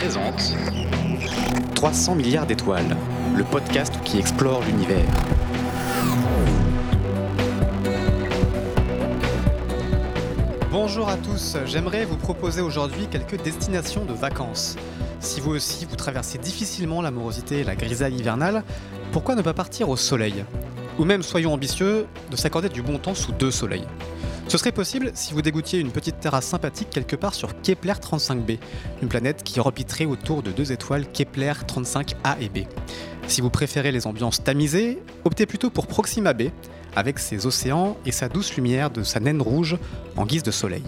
Présente 300 milliards d'étoiles, le podcast qui explore l'univers. Bonjour à tous, j'aimerais vous proposer aujourd'hui quelques destinations de vacances. Si vous aussi vous traversez difficilement la morosité et la grisaille hivernale, pourquoi ne pas partir au soleil? Ou même, soyons ambitieux, de s'accorder du bon temps sous deux soleils. Ce serait possible si vous dégoûtiez une petite terrasse sympathique quelque part sur Kepler 35b, une planète qui orbiterait autour de deux étoiles Kepler 35a et b. Si vous préférez les ambiances tamisées, optez plutôt pour Proxima b, avec ses océans et sa douce lumière de sa naine rouge en guise de soleil.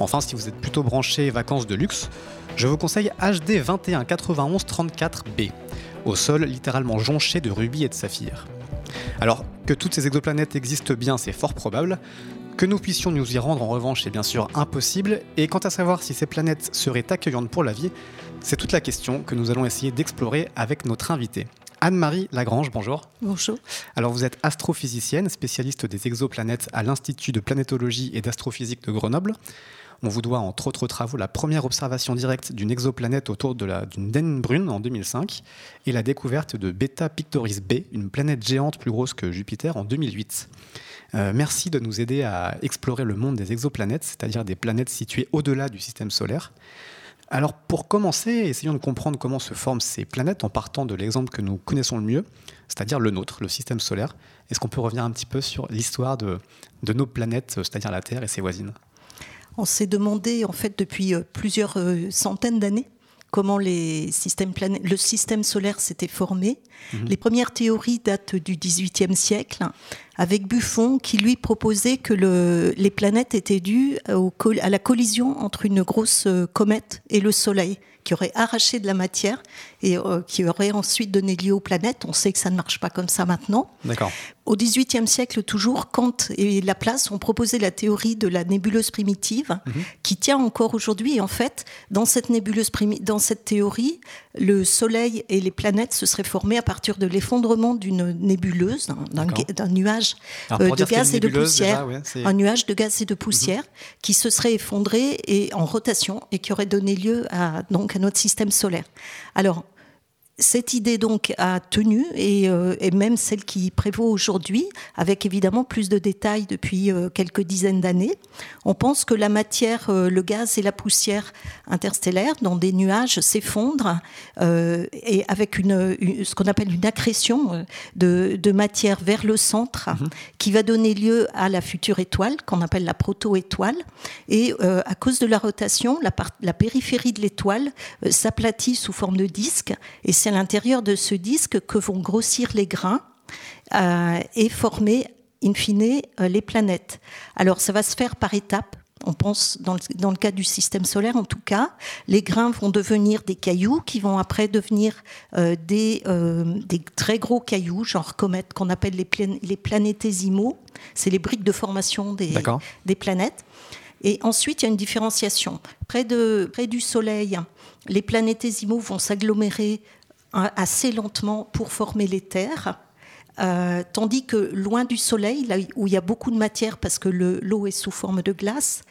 Enfin, si vous êtes plutôt branché vacances de luxe, je vous conseille HD 2191 34b, au sol littéralement jonché de rubis et de saphirs. Alors, que toutes ces exoplanètes existent bien, c'est fort probable. Que nous puissions nous y rendre, en revanche, c'est bien sûr impossible. Et quant à savoir si ces planètes seraient accueillantes pour la vie, c'est toute la question que nous allons essayer d'explorer avec notre invité. Anne-Marie Lagrange, bonjour. Bonjour. Alors vous êtes astrophysicienne, spécialiste des exoplanètes à l'Institut de planétologie et d'astrophysique de Grenoble. On vous doit, entre autres travaux, la première observation directe d'une exoplanète autour d'une naine brune en 2005 et la découverte de Beta Pictoris b, une planète géante plus grosse que Jupiter, en 2008. Euh, merci de nous aider à explorer le monde des exoplanètes, c'est-à-dire des planètes situées au-delà du système solaire. Alors pour commencer, essayons de comprendre comment se forment ces planètes en partant de l'exemple que nous connaissons le mieux, c'est-à-dire le nôtre, le système solaire. Est-ce qu'on peut revenir un petit peu sur l'histoire de, nos planètes, c'est-à-dire la Terre et ses voisines? On s'est demandé en fait depuis euh, plusieurs euh, centaines d'années comment les systèmes le système solaire s'était formé. Mhm. Les premières théories datent du XVIIIe siècle, avec Buffon qui lui proposait que le, les planètes étaient dues au, à la collision entre une grosse euh, comète et le Soleil, qui aurait arraché de la matière et euh, qui aurait ensuite donné lieu aux planètes. On sait que ça ne marche pas comme ça maintenant. D'accord. Au XVIIIe siècle, toujours, Kant et Laplace ont proposé la théorie de la nébuleuse primitive, mhm. qui tient encore aujourd'hui. Et en fait, dans cette nébuleuse dans cette théorie, le Soleil et les planètes se seraient formés à partir de l'effondrement d'une nébuleuse, d'un nuage euh, de gaz et de poussière, un nuage de gaz et de poussière qui se serait effondré et en rotation et qui aurait donné lieu à donc à notre système solaire. Alors cette idée donc a tenu euh, et, même celle qui prévaut aujourd'hui, avec évidemment plus de détails depuis euh, quelques dizaines d'années. On pense que la matière, euh, le gaz et la poussière interstellaire dans des nuages s'effondrent et avec une, ce qu'on appelle une accrétion de, matière vers le centre mhm. qui va donner lieu à la future étoile qu'on appelle la proto-étoile. Et à cause de la rotation, la, la périphérie de l'étoile s'aplatit sous forme de disque et c'est à l'intérieur de ce disque que vont grossir les grains euh, et former, in fine, euh, les planètes. Alors, ça va se faire par étapes. On pense, dans le, dans le, cas du système solaire en tout cas, les grains vont devenir des cailloux qui vont après devenir euh, des, des, très gros cailloux, genre comètes, qu'on appelle les, les planétésimaux. C'est les briques de formation des, des planètes. Et ensuite, il y a une différenciation. Près, de, près du Soleil, les planétésimaux vont s'agglomérer assez lentement pour former les terres. Euh, tandis que loin du soleil, là où il y a beaucoup de matière parce que l'eau est sous forme de glace,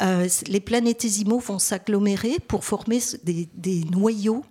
euh, les planétésimaux vont s'agglomérer pour former des, des noyaux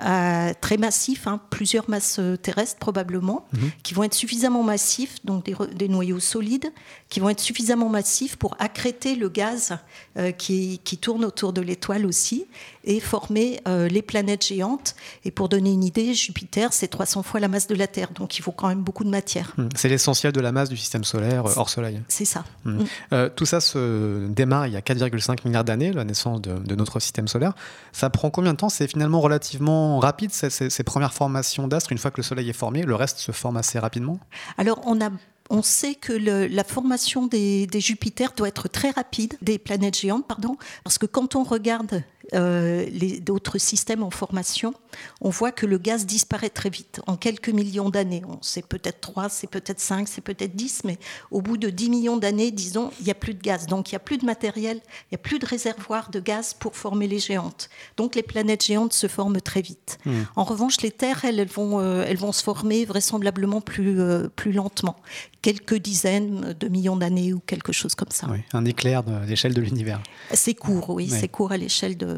euh, très massifs, hein, plusieurs masses terrestres probablement, mhm. qui vont être suffisamment massifs, donc des, noyaux solides, qui vont être suffisamment massifs pour accréter le gaz euh, qui, qui, tourne autour de l'étoile aussi et former euh, les planètes géantes. Et pour donner une idée, Jupiter, c'est 300 fois la masse de la Terre, donc il faut quand même beaucoup de matière. Hmm. C'est l'essentiel de la masse du système solaire hors Soleil. C'est ça. Hmm. Hmm. tout ça se démarre il y a 4,5 milliards d'années, la naissance de, de notre système solaire. Ça prend combien de temps? C'est finalement relativement rapide, ces, premières formations d'astres, une fois que le Soleil est formé, le reste se forme assez rapidement? Alors, on a on sait que la formation des, Jupiters doit être très rapide, des planètes géantes, pardon, parce que quand on regarde d'autres systèmes en formation, on voit que le gaz disparaît très vite, en quelques millions d'années. C'est peut-être 3, c'est peut-être 5, c'est peut-être 10, mais au bout de 10 millions d'années, disons, il n'y a plus de gaz. Donc il n'y a plus de matériel, il n'y a plus de réservoir de gaz pour former les géantes. Donc les planètes géantes se forment très vite. Hmm. En revanche, les terres, elles, vont, euh, elles vont se former vraisemblablement plus, euh, plus lentement, quelques dizaines de millions d'années ou quelque chose comme ça. Oui, un éclair de l'échelle de l'univers. C'est court, oui, c'est court à l'échelle de,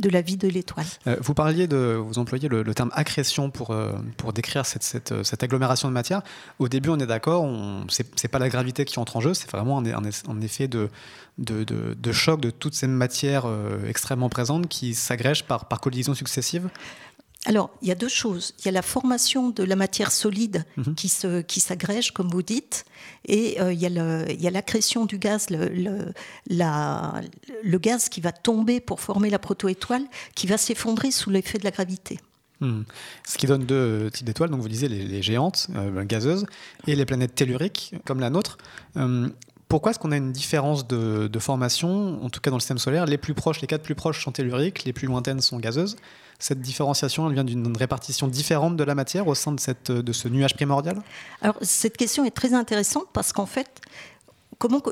de la vie de l'étoile. Euh, vous parliez de, vous employez le, terme accrétion pour, euh, pour décrire cette, cette, agglomération de matière. Au début, on est d'accord, ce n'est pas la gravité qui entre en jeu, c'est vraiment un, effet de, de, de, choc de toutes ces matières euh, extrêmement présentes qui s'agrègent par, par collisions successives alors, il y a deux choses. Il y a la formation de la matière solide mhm. qui, se, qui s'agrège, comme vous dites, et euh, il, y a l'accrétion du gaz, le, la, le, gaz qui va tomber pour former la protoétoile, qui va s'effondrer sous l'effet de la gravité. Hmm. Ce qui donne deux types d'étoiles, donc vous disiez les, géantes, euh, gazeuses, et les planètes telluriques, comme la nôtre. Euh, pourquoi est-ce qu'on a une différence de, de, formation, en tout cas dans le système solaire Les plus proches, les quatre plus proches sont telluriques, les plus lointaines sont gazeuses cette différenciation, elle vient d'une répartition différente de la matière au sein de, cette, de ce nuage primordial? Alors, cette question est très intéressante parce qu'en fait,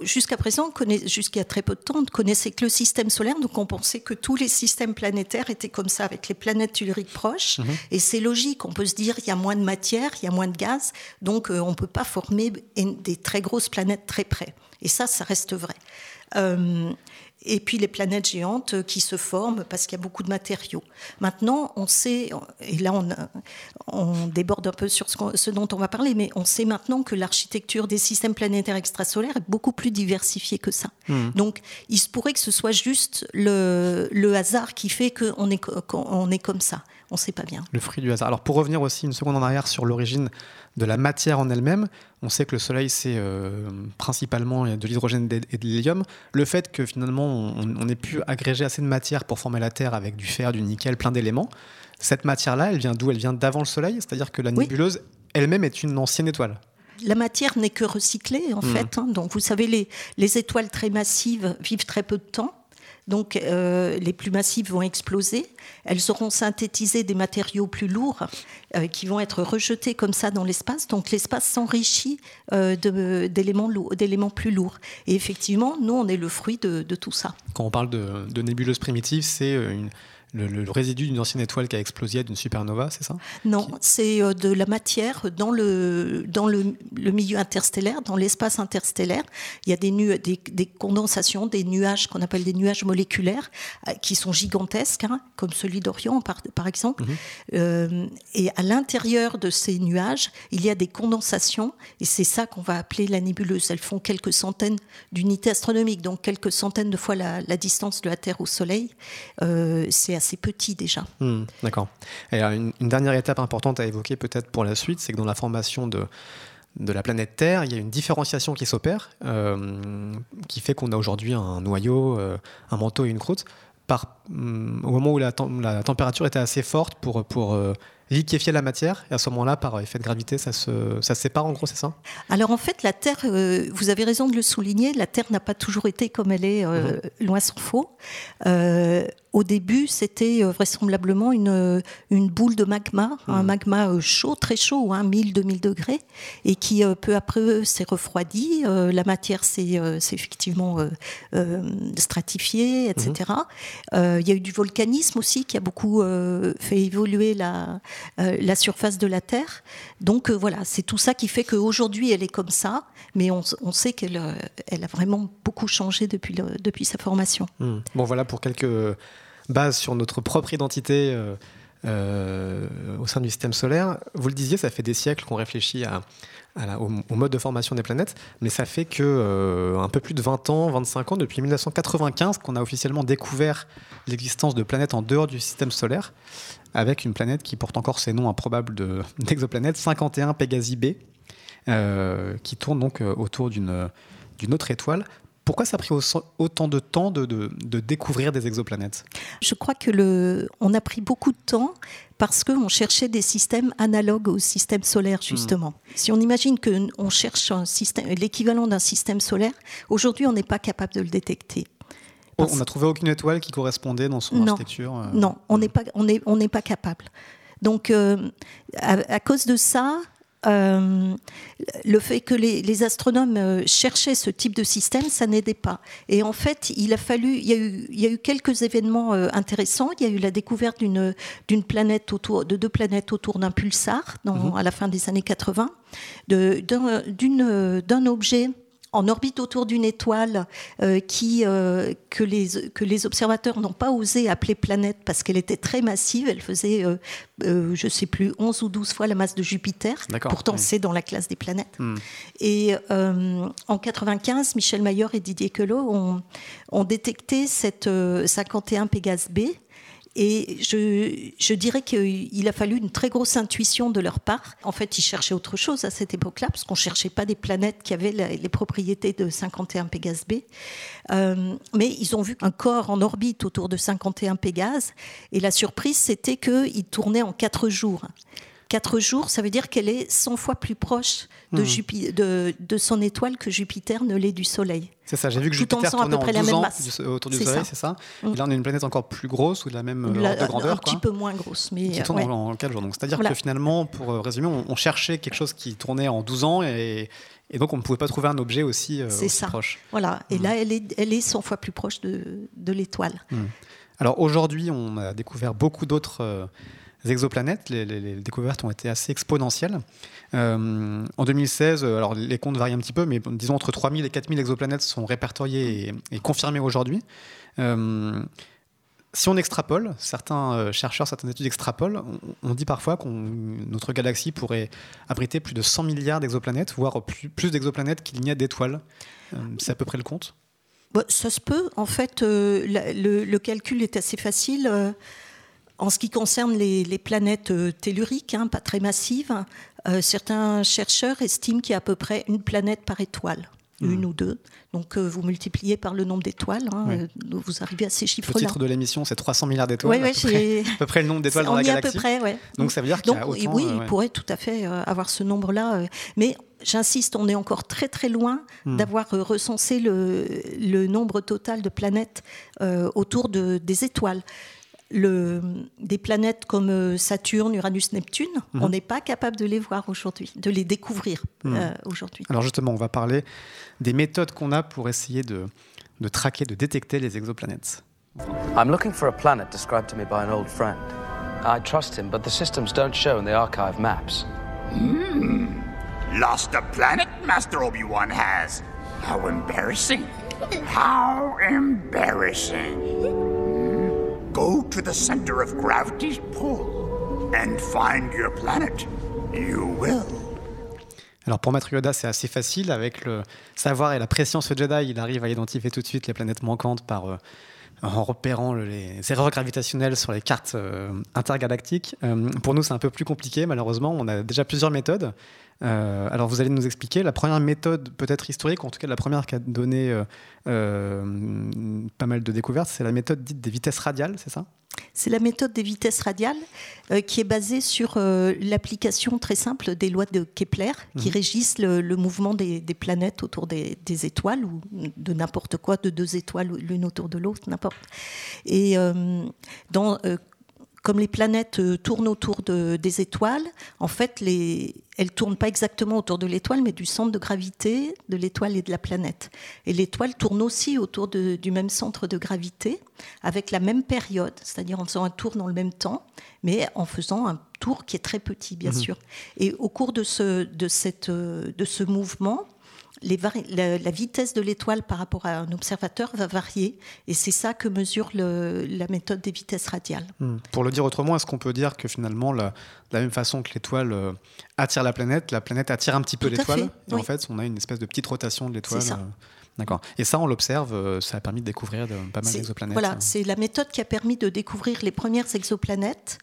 jusqu'à présent, jusqu'à très peu de temps, on ne connaissait que le système solaire, donc on pensait que tous les systèmes planétaires étaient comme ça, avec les planètes telluriques proches. Mhm. Et c'est logique, on peut se dire il y a moins de matière, il y a moins de gaz, donc euh, on ne peut pas former des très grosses planètes très près. Et ça, ça reste vrai. Euh, et puis les planètes géantes qui se forment parce qu'il y a beaucoup de matériaux. Maintenant, on sait, et là on, on déborde un peu sur ce, dont on va parler, mais on sait maintenant que l'architecture des systèmes planétaires extrasolaires est beaucoup plus diversifiée que ça. Hmm. Donc il se pourrait que ce soit juste le, le hasard qui fait qu'on est, qu'on est comme ça. On ne sait pas bien. Le fruit du hasard. Alors pour revenir aussi une seconde en arrière sur l'origine de la matière en elle-même. On sait que le Soleil, c'est euh, principalement de l'hydrogène et de l'hélium. Le fait que finalement, on, ait pu agréger assez de matière pour former la Terre avec du fer, du nickel, plein d'éléments, cette matière-là, elle vient d'où? Elle vient d'avant le Soleil? C'est-à-dire que la nébuleuse elle-même est une ancienne étoile la matière n'est que recyclée en hmm. fait. Hein. Donc vous savez, les, les, étoiles très massives vivent très peu de temps. Donc euh, les plus massives vont exploser, elles auront synthétisé des matériaux plus lourds euh, qui vont être rejetés comme ça dans l'espace. Donc l'espace s'enrichit euh, d'éléments plus lourds. Et effectivement, nous, on est le fruit de, tout ça. Quand on parle de, de nébuleuse primitive, c'est une le, résidu d'une ancienne étoile qui a explosé d'une supernova, c'est ça? Non, c'est euh, de la matière dans le, dans le, milieu interstellaire, dans l'espace interstellaire. Il y a des, nu des, des, condensations, des nuages qu'on appelle des nuages moléculaires, euh, qui sont gigantesques, hein, comme celui d'Orion par, par exemple. Mhm. Euh, et à l'intérieur de ces nuages, il y a des condensations, et c'est ça qu'on va appeler la nébuleuse. Elles font quelques centaines d'unités astronomiques, donc quelques centaines de fois la, distance de la Terre au Soleil. c'est assez petit déjà. Hmm, d'accord. Et une, dernière étape importante à évoquer peut-être pour la suite, c'est que dans la formation de, de la planète Terre, il y a une différenciation qui s'opère, euh, qui fait qu'on a aujourd'hui un noyau, euh, un manteau et une croûte. Par, hmm, au moment où la, la, température était assez forte pour, pour euh, liquéfier la matière, et à ce moment-là, par effet de gravité, ça se, ça sépare en gros, c'est ça? Alors en fait, la Terre, euh, vous avez raison de le souligner, la Terre n'a pas toujours été comme elle est, euh, mhm. loin s'en faut. Euh, au début, c'était vraisemblablement une, une boule de magma, un mhm. magma chaud, très chaud, hein, 1000-2000 degrés, et qui peu peu s'est refroidi. la matière s'est effectivement stratifiée, etc. Mhm. Il y a eu du volcanisme aussi qui a beaucoup fait évoluer la, euh, la surface de la Terre. Donc euh, voilà, c'est tout ça qui fait qu'aujourd'hui elle est comme ça, mais on, sait qu'elle euh, elle a vraiment beaucoup changé depuis, depuis sa formation. Hmm. Bon voilà pour quelques bases sur notre propre identité. au sein du système solaire. Vous le disiez, ça fait des siècles qu'on réfléchit au, mode de formation des planètes, mais ça fait que un peu plus de 20 ans, 25 ans, depuis 1995, qu'on a officiellement découvert l'existence de planètes en dehors du système solaire avec une planète qui porte encore ses noms improbables d'exoplanètes, 51 Pégasi B, euh, qui tourne donc euh, autour d'une autre étoile. Pourquoi ça a pris autant de temps de, de, découvrir des exoplanètes? Je crois que le, on a pris beaucoup de temps parce qu'on cherchait des systèmes analogues au système solaire, justement. Hmm. Si on imagine qu'on cherche l'équivalent d'un système solaire, aujourd'hui, on n'est pas capable de le détecter on n'a trouvé aucune étoile qui correspondait dans son architecture euh. Non, on n'est pas, on on n'est pas capable. Donc, à, à, cause de ça, euh, le fait que les, astronomes euh, cherchaient ce type de système, ça n'aidait pas. Et en fait, il a fallu, il y a eu, il y a eu quelques événements euh, intéressants. Il y a eu la découverte d'une planète autour, de deux planètes autour d'un pulsar dans, mhm. à la fin des années 80, d'un objet en orbite autour d'une étoile euh, qui, euh, que, les, que les observateurs n'ont pas osé appeler planète parce qu'elle était très massive. Elle faisait, euh, je ne sais plus, 11 ou 12 fois la masse de Jupiter. Pourtant, c'est dans la classe des planètes. Hmm. Et en 95, Michel Mayer et Didier Queloz ont, ont détecté cette 51 Pégase B et je, dirais qu'il a fallu une très grosse intuition de leur part. En fait, ils cherchaient autre chose à cette époque-là, parce qu'on ne cherchait pas des planètes qui avaient les propriétés de 51 Pégase B. Euh, mais ils ont vu un corps en orbite autour de 51 Pégase. Et la surprise, c'était qu'il tournait en quatre jours. Quatre jours, ça veut dire qu'elle est 100 fois plus proche de, mmh. de, de, son étoile que Jupiter ne l'est du Soleil. C'est ça, j'ai vu que Jupiter tournait à peu près en 12 la même masse. autour du Soleil, c'est ça, mmh. Et là, on a une planète encore plus grosse ou de la même euh, de grandeur. Un petit peu moins grosse. Mais qui tourne en, 4 jours. C'est-à-dire que finalement, pour euh, résumer, on, cherchait quelque chose qui tournait en 12 ans et, et donc on ne pouvait pas trouver un objet aussi, euh, aussi proche. Voilà, et mmh. là, elle est, elle est 100 fois plus proche de, de l'étoile. Alors aujourd'hui, on a découvert beaucoup d'autres exoplanètes, les, découvertes ont été assez exponentielles. Euh, en 2016, euh, alors les comptes varient un petit peu, mais disons entre 3000 et 4000 exoplanètes sont répertoriées et, confirmées aujourd'hui. Euh, si on extrapole, certains chercheurs, certaines études extrapolent, on, dit parfois que notre galaxie pourrait abriter plus de 100 milliards d'exoplanètes, voire plus, d'exoplanètes qu'il n'y a d'étoiles. C'est à peu près le compte? Ça se peut. En fait, le, calcul est assez facile. En ce qui concerne les, planètes euh, telluriques, hein, pas très massives, euh, certains chercheurs estiment qu'il y a à peu près une planète par étoile. Hmm. Une ou deux. Donc euh, vous multipliez par le nombre d'étoiles, hein, vous arrivez à ces chiffres-là. Le titre de l'émission, c'est 300 milliards d'étoiles. Oui, oui, à, peu près le nombre d'étoiles dans la galaxie. à peu près, ouais. Donc ça veut dire qu'il y a autant, Oui, il pourrait tout à fait avoir ce nombre-là. mais j'insiste, on est encore très très loin hmm. d'avoir recensé le, le, nombre total de planètes autour de, des étoiles le, des planètes comme euh, Saturne, Uranus, Neptune, mhm. on n'est pas capable de les voir aujourd'hui, de les découvrir mhm. euh, aujourd'hui. Alors justement, on va parler des méthodes qu'on a pour essayer de, de traquer, de détecter les exoplanètes. I'm looking for a planet described to me by an old friend. I trust him, but the systems don't show in the archive maps. Hmm. Lost a planet, Master Obi-Wan has. How embarrassing. How embarrassing. Go to the center of gravity's pull and find your planet. You will. Alors pour Maître Yoda, c'est assez facile. Avec le savoir et la préscience Jedi, il arrive à identifier tout de suite les planètes manquantes euh, en repérant les erreurs gravitationnelles sur les cartes euh, intergalactiques. Euh, pour nous, c'est un peu plus compliqué, malheureusement. On a déjà plusieurs méthodes. Euh, alors vous allez nous expliquer la première méthode peut-être historique, en tout cas la première qui a donné euh, euh, pas mal de découvertes, c'est la méthode dite des vitesses radiales, c'est ça? C'est la méthode des vitesses radiales qui est basée sur l'application très simple des lois de Kepler qui mhm. régissent le, mouvement des, planètes autour des, étoiles ou de n'importe quoi, de deux étoiles l'une autour de l'autre, n'importe. Et dans, comme les planètes euh, tournent autour des étoiles, en fait, les, elles tournent pas exactement autour de l'étoile, mais du centre de gravité de l'étoile et de la planète. Et l'étoile tourne aussi autour du même centre de gravité, avec la même période, c'est-à-dire en faisant un tour dans le même temps, mais en faisant un tour qui est très petit, bien mhm. sûr. Et au cours de ce, de cette, de ce mouvement, la, vitesse de l'étoile par rapport à un observateur va varier, et c'est ça que mesure la méthode des vitesses radiales. Hmm. Pour le dire autrement, est-ce qu'on peut dire que finalement, la, de la même façon que l'étoile euh, attire la planète, la planète attire un petit peu l'étoile, et en fait, on a une espèce de petite rotation de l'étoile. D'accord. Et ça, on l'observe, euh, ça a permis de découvrir pas mal d'exoplanètes. Voilà, c'est la méthode qui a permis de découvrir les premières exoplanètes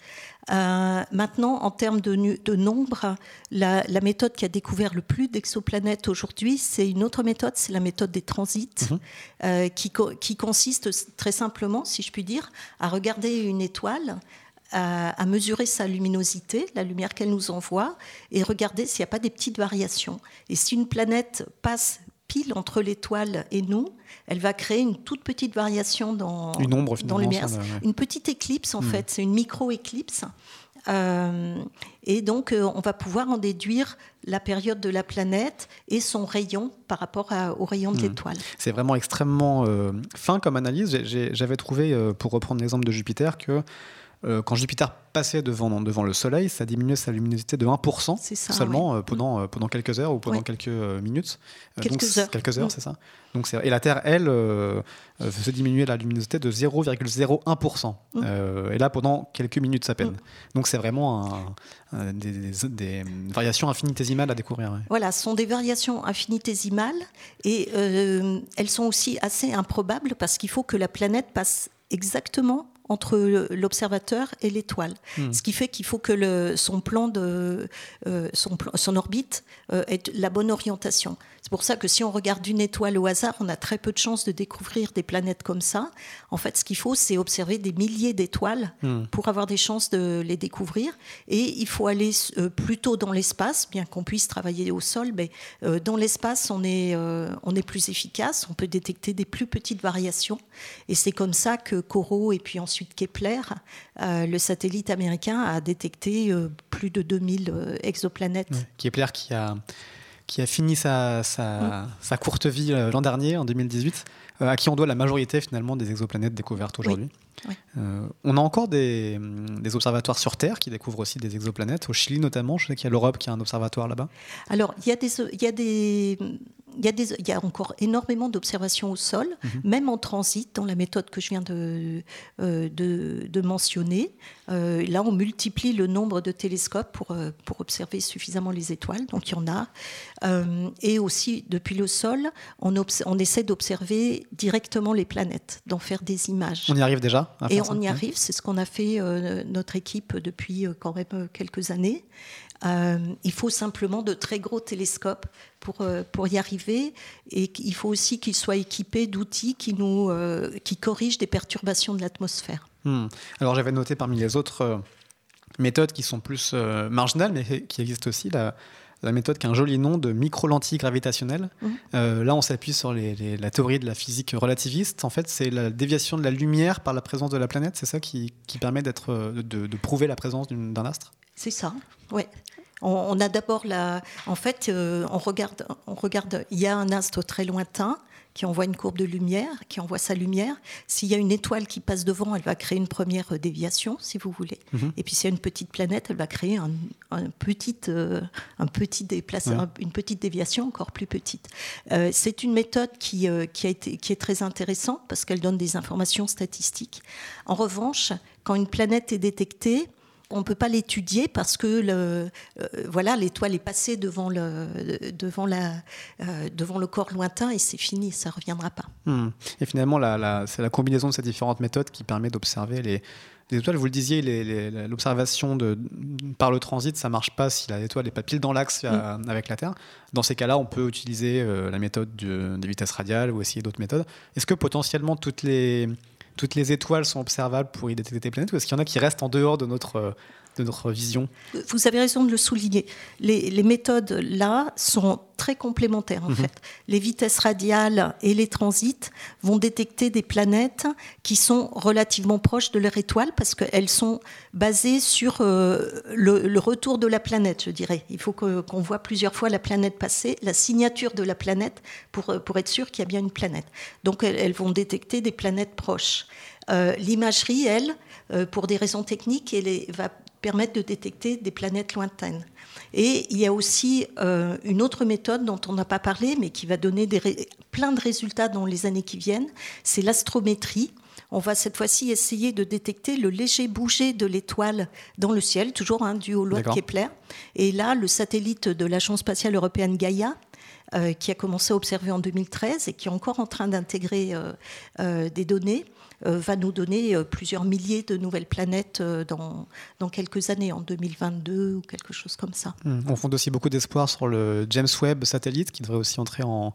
euh, maintenant, en termes de, de nombre, la, méthode qui a découvert le plus d'exoplanètes aujourd'hui, c'est une autre méthode, c'est la méthode des transits, mhm. euh, qui, qui, consiste très simplement, si je puis dire, à regarder une étoile, à, mesurer sa luminosité, la lumière qu'elle nous envoie, et regarder s'il n'y a pas des petites variations. Et si une planète passe pile entre l'étoile et nous, elle va créer une toute petite variation dans, une ombre, dans. Une petite éclipse, en hmm. fait, c'est une micro-éclipse. Euh, et donc, euh, on va pouvoir en déduire la période de la planète et son rayon par rapport au rayon de hmm. l'étoile. C'est vraiment extrêmement euh, fin comme analyse. J'avais trouvé, pour reprendre l'exemple de Jupiter, que quand Jupiter passait devant, devant le Soleil, ça diminuait sa luminosité de 1% seulement pendant, pendant quelques heures ou pendant quelques minutes. Quelques heures. Quelques heures, c'est ça. Donc et la Terre, elle, euh, euh, se diminuer la luminosité de 0,01%. Mmh. Euh, et là, pendant quelques minutes à peine. Mmh. Donc c'est vraiment des, variations infinitésimales à découvrir. Voilà, ce sont des variations infinitésimales et elles sont aussi assez improbables parce qu'il faut que la planète passe exactement entre l'observateur et l'étoile. Hmm. Ce qui fait qu'il faut que le, son plan de euh, son, son, orbite euh, ait la bonne orientation. C'est pour ça que si on regarde une étoile au hasard, on a très peu de chances de découvrir des planètes comme ça. En fait, ce qu'il faut, c'est observer des milliers d'étoiles hmm. pour avoir des chances de les découvrir. Et il faut aller euh, plutôt dans l'espace, bien qu'on puisse travailler au sol, mais dans l'espace, on est on est plus efficace. On peut détecter des plus petites variations. Et c'est comme ça que Corot et puis ensuite Kepler, euh, le satellite américain a détecté euh, plus de 2000 euh, exoplanètes. Kepler qui a, qui a fini sa, sa, sa courte vie l'an dernier, en 2018, à qui on doit la majorité finalement des exoplanètes découvertes aujourd'hui. On a encore des, des, observatoires sur Terre qui découvrent aussi des exoplanètes, au Chili notamment. Je sais qu'il y a l'Europe qui a un observatoire là-bas. Alors, il y a des, il y a des il y, a des, il y, a encore énormément d'observations au sol, mhm. même en transit, dans la méthode que je viens de, euh, de, de, mentionner. Euh, là, on multiplie le nombre de télescopes pour, euh, pour observer suffisamment les étoiles, donc il y en a. et aussi, depuis le sol, on, on essaie d'observer directement les planètes, d'en faire des images. On y arrive déjà? Et on y arrive, c'est ce qu'on a fait notre équipe depuis quand même quelques années. Euh, il faut simplement de très gros télescopes pour, euh, pour y arriver et il faut aussi qu'ils soient équipés d'outils qui, nous, euh, qui corrigent des perturbations de l'atmosphère. Hmm. Alors j'avais noté parmi les autres méthodes qui sont plus marginales mais qui existent aussi la, la méthode qui a un joli nom de micro-lentille gravitationnelle. Mmh. là, on s'appuie sur la théorie de la physique relativiste. En fait, c'est la déviation de la lumière par la présence de la planète. C'est ça qui, qui permet de, de, prouver la présence d'un astre? C'est ça, oui. On, a d'abord la. En fait, euh, on, regarde, on regarde. Il y a un astre très lointain qui envoie une courbe de lumière, qui envoie sa lumière. S'il y a une étoile qui passe devant, elle va créer une première déviation, si vous voulez. Mhm. Et puis s'il y a une petite planète, elle va créer un, petit, euh, un petit une petite déviation encore plus petite. Euh, c'est une méthode qui, qui, a été, qui est très intéressante parce qu'elle donne des informations statistiques. En revanche, quand une planète est détectée, on ne peut pas l'étudier parce que le, euh, voilà l'étoile est passée devant le, devant, la, euh, devant le corps lointain et c'est fini, ça ne reviendra pas. Hmm. Et finalement, c'est la combinaison de ces différentes méthodes qui permet d'observer les, étoiles. Vous le disiez, l'observation par le transit, ça ne marche pas si l'étoile n'est pas pile dans l'axe euh, hmm. avec la Terre. Dans ces cas-là, on peut utiliser la méthode des vitesses radiales ou essayer d'autres méthodes. Est-ce que potentiellement toutes les toutes les étoiles sont observables pour y détecter des planètes ou est-ce qu'il y en a qui restent en dehors de notre, de notre vision Vous avez raison de le souligner. Les, méthodes là sont très complémentaires en mhm. fait. Les vitesses radiales et les transits vont détecter des planètes qui sont relativement proches de leur étoile parce qu'elles sont basées sur euh, le, retour de la planète, je dirais. Il faut qu'on voit plusieurs fois la planète passer, la signature de la planète pour, euh, pour être sûr qu'il y a bien une planète. Donc elles, vont détecter des planètes proches. Euh, l'imagerie, elle, pour des raisons techniques, elle va permettre de détecter des planètes lointaines. Et il y a aussi euh, une autre méthode dont on n'a pas parlé, mais qui va donner des plein de résultats dans les années qui viennent, c'est l'astrométrie. On va cette fois-ci essayer de détecter le léger bouger de l'étoile dans le ciel, toujours hein, dû au loi de Kepler. Et là, le satellite de l'Agence spatiale européenne Gaia, euh, qui a commencé à observer en 2013 et qui est encore en train d'intégrer euh, des données, va nous donner euh, plusieurs milliers de nouvelles planètes euh, dans, dans quelques années, en 2022 ou quelque chose comme ça. Hmm. On fonde aussi beaucoup d'espoir sur le James Webb satellite qui devrait aussi entrer en,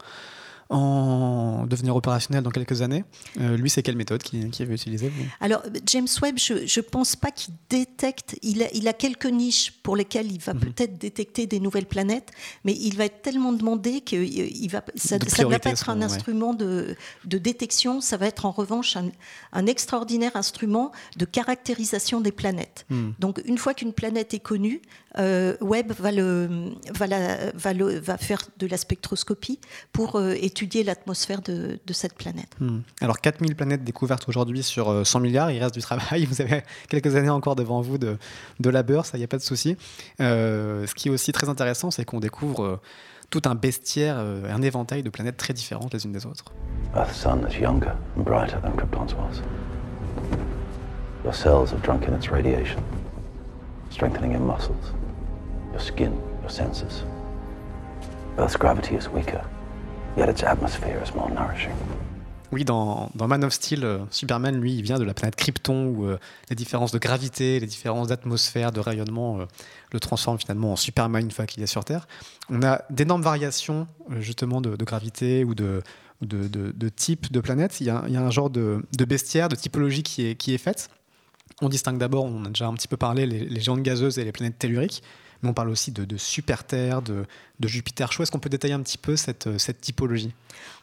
en devenir opérationnel dans quelques années. Euh, lui, c'est quelle méthode qu'il qui avait utilisée Alors, James Webb, je ne pense pas qu'il détecte. Il a, il a, quelques niches pour lesquelles il va mhm. peut-être détecter des nouvelles planètes, mais il va être tellement demandé que il va, ça ne va pas être un instrument de, de, détection, ça va être en revanche un, un extraordinaire instrument de caractérisation des planètes. Hmm. Donc, une fois qu'une planète est connue, euh, Webb va, le, va, la, va, le, va, faire de la spectroscopie pour euh, étudier l'atmosphère de, de, cette planète. Hmm. Alors 4000 planètes découvertes aujourd'hui sur 100 euh, milliards, il reste du travail, vous avez quelques années encore devant vous de, de labeur, ça, il n'y a pas de souci. ce qui est aussi très intéressant, c'est qu'on découvre tout un bestiaire, un éventail de planètes très différentes les unes des autres. Earth's sun is younger and brighter than Krypton's was. Your cells have drunk in its radiation, strengthening your muscles your skin, your senses. Earth's gravity is weaker, yet its atmosphere is more nourishing. Oui, dans, dans, Man of Steel, euh, Superman, lui, il vient de la planète Krypton, où euh, les différences de gravité, les différences d'atmosphère, de rayonnement euh, le transforment finalement en Superman une fois qu'il est sur Terre. On a d'énormes variations, justement, de, de, gravité ou de, de, de, type de planète. Il y, a, il y a un genre de, bestiaire, de typologie qui est, qui est faite. On distingue d'abord, on a déjà un petit peu parlé, les, les géantes gazeuses et les planètes telluriques mais on parle aussi de, super-Terre, de, Jupiter chaud. Est-ce qu'on peut détailler un petit peu cette, euh, cette typologie?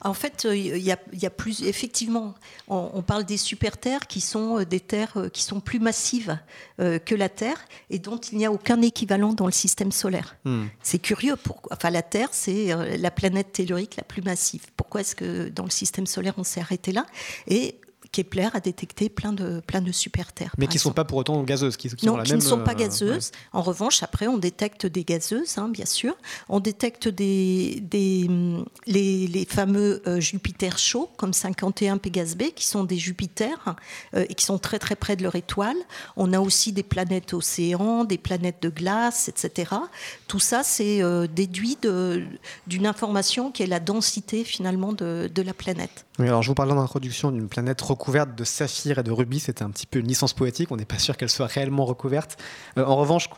En fait, euh, il y, a, plus. Effectivement, on, parle des super-Terres qui sont euh, des terres qui sont plus massives que la Terre et dont il n'y a aucun équivalent dans le système solaire. Hmm. C'est curieux. Pourquoi enfin, la Terre, c'est la planète tellurique la plus massive. Pourquoi est-ce que dans le système solaire, on s'est arrêté là? Et Kepler a détecté plein de, plein de super-terres. Mais qui ne sont pas pour autant gazeuses qui, Non, qui ne sont pas euh, gazeuses. En revanche, après, on détecte des gazeuses, hein, bien sûr. On détecte des, des, les, les fameux euh, Jupiter chauds, comme 51 Pégase B, qui sont des Jupiters euh, et qui sont très très près de leur étoile. On a aussi des planètes océans, des planètes de glace, etc. Tout ça, c'est déduit d'une information qui est la densité finalement de, de la planète. Alors je vous parlais en introduction d'une planète recouverte de saphir et de rubis. C'était un petit peu une licence poétique. On n'est pas sûr qu'elle soit réellement recouverte. Euh, en revanche,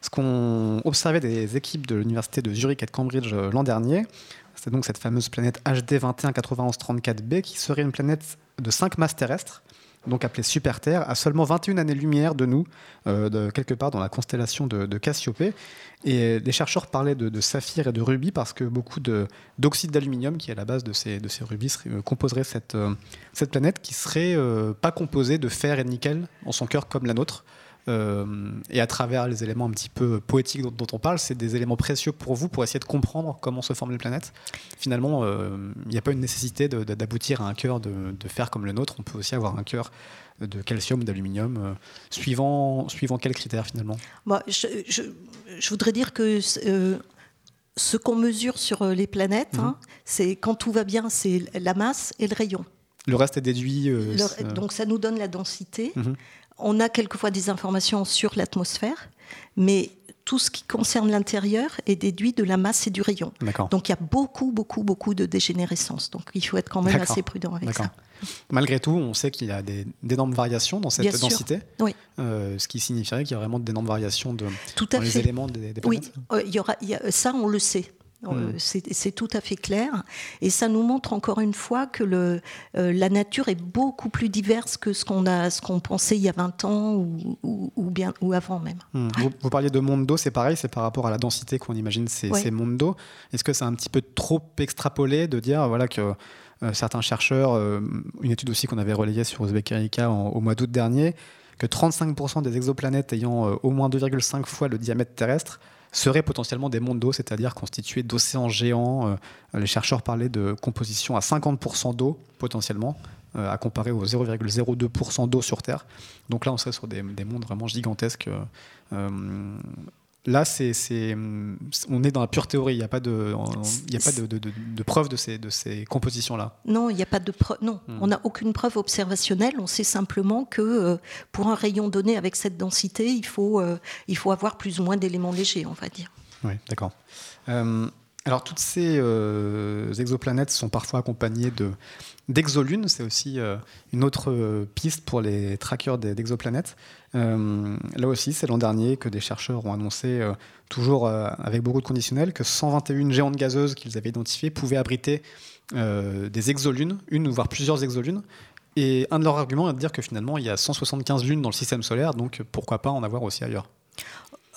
ce qu'on observait des équipes de l'université de Zurich et de Cambridge euh, l'an dernier, c'est donc cette fameuse planète HD 219134b qui serait une planète de 5 masses terrestres donc appelée Super Terre, à seulement 21 années-lumière de nous, euh, de, quelque part dans la constellation de, de Cassiopée. Et les chercheurs parlaient de, saphir et de rubis parce que beaucoup d'oxyde d'aluminium, qui est à la base de ces, de ces rubis, euh, composerait cette, euh, cette planète qui serait pas composée de fer et de nickel en son cœur comme la nôtre. Et à travers les éléments un petit peu poétiques dont, on parle, c'est des éléments précieux pour vous pour essayer de comprendre comment se forment les planètes. Finalement, il n'y a pas une nécessité d'aboutir à un cœur de, de, fer comme le nôtre. On peut aussi avoir un cœur de calcium, d'aluminium, euh, suivant, suivant quels critères finalement Moi, je, je, voudrais dire que euh, ce qu'on mesure sur euh, les planètes, hein, mhm. c'est quand tout va bien, c'est la masse et le rayon. Le reste est déduit. donc ça nous donne la densité. Mhm. On a quelquefois des informations sur l'atmosphère, mais tout ce qui concerne l'intérieur est déduit de la masse et du rayon. Donc il y a beaucoup, beaucoup, beaucoup de dégénérescence. Donc il faut être quand même assez prudent avec ça. Malgré tout, on sait qu'il y a d'énormes variations dans cette densité, oui. Euh, ce qui signifierait qu'il y a vraiment d'énormes variations de, dans les éléments des, planètes. Oui, euh, y aura, ça on le sait. Euh, hmm. C'est tout à fait clair. Et ça nous montre encore une fois que le, euh, la nature est beaucoup plus diverse que ce qu'on qu'on pensait il y a 20 ans ou, ou, bien, ou avant même. Hmm. Vous, parliez de monde d'eau, c'est pareil, c'est par rapport à la densité qu'on imagine ces, ces mondes d'eau. Est-ce que c'est un petit peu trop extrapolé de dire voilà, que euh, certains chercheurs, une étude aussi qu'on avait relayée sur Uzbek Erika au mois d'août dernier, que 35% des exoplanètes ayant au moins 2,5 fois le diamètre terrestre seraient potentiellement des mondes d'eau, c'est-à-dire constitués d'océans géants. Euh, les chercheurs parlaient de composition à 50% d'eau potentiellement, euh, à comparer aux 0,02% d'eau sur Terre. Donc là, on serait sur des, mondes vraiment gigantesques. Euh, Là, c'est, on est dans la pure théorie. Il n'y a pas de, il a pas de, de, preuve de ces, de ces compositions-là. Non, il n'y a pas de preuve. Non, hmm. on n'a aucune preuve observationnelle. On sait simplement que euh, pour un rayon donné avec cette densité, il faut, euh, il faut avoir plus ou moins d'éléments légers, on va dire. Oui, d'accord. Euh, alors, toutes ces exoplanètes sont parfois accompagnées de, d'exolunes. C'est aussi une autre piste pour les trackers d'exoplanètes. là aussi, c'est l'an dernier que des chercheurs ont annoncé, toujours avec beaucoup de conditionnels, que 121 géantes gazeuses qu'ils avaient identifiées pouvaient abriter des exolunes, une ou voire plusieurs exolunes. Et un de leurs arguments est de dire que finalement, il y a 175 lunes dans le système solaire, donc pourquoi pas en avoir aussi ailleurs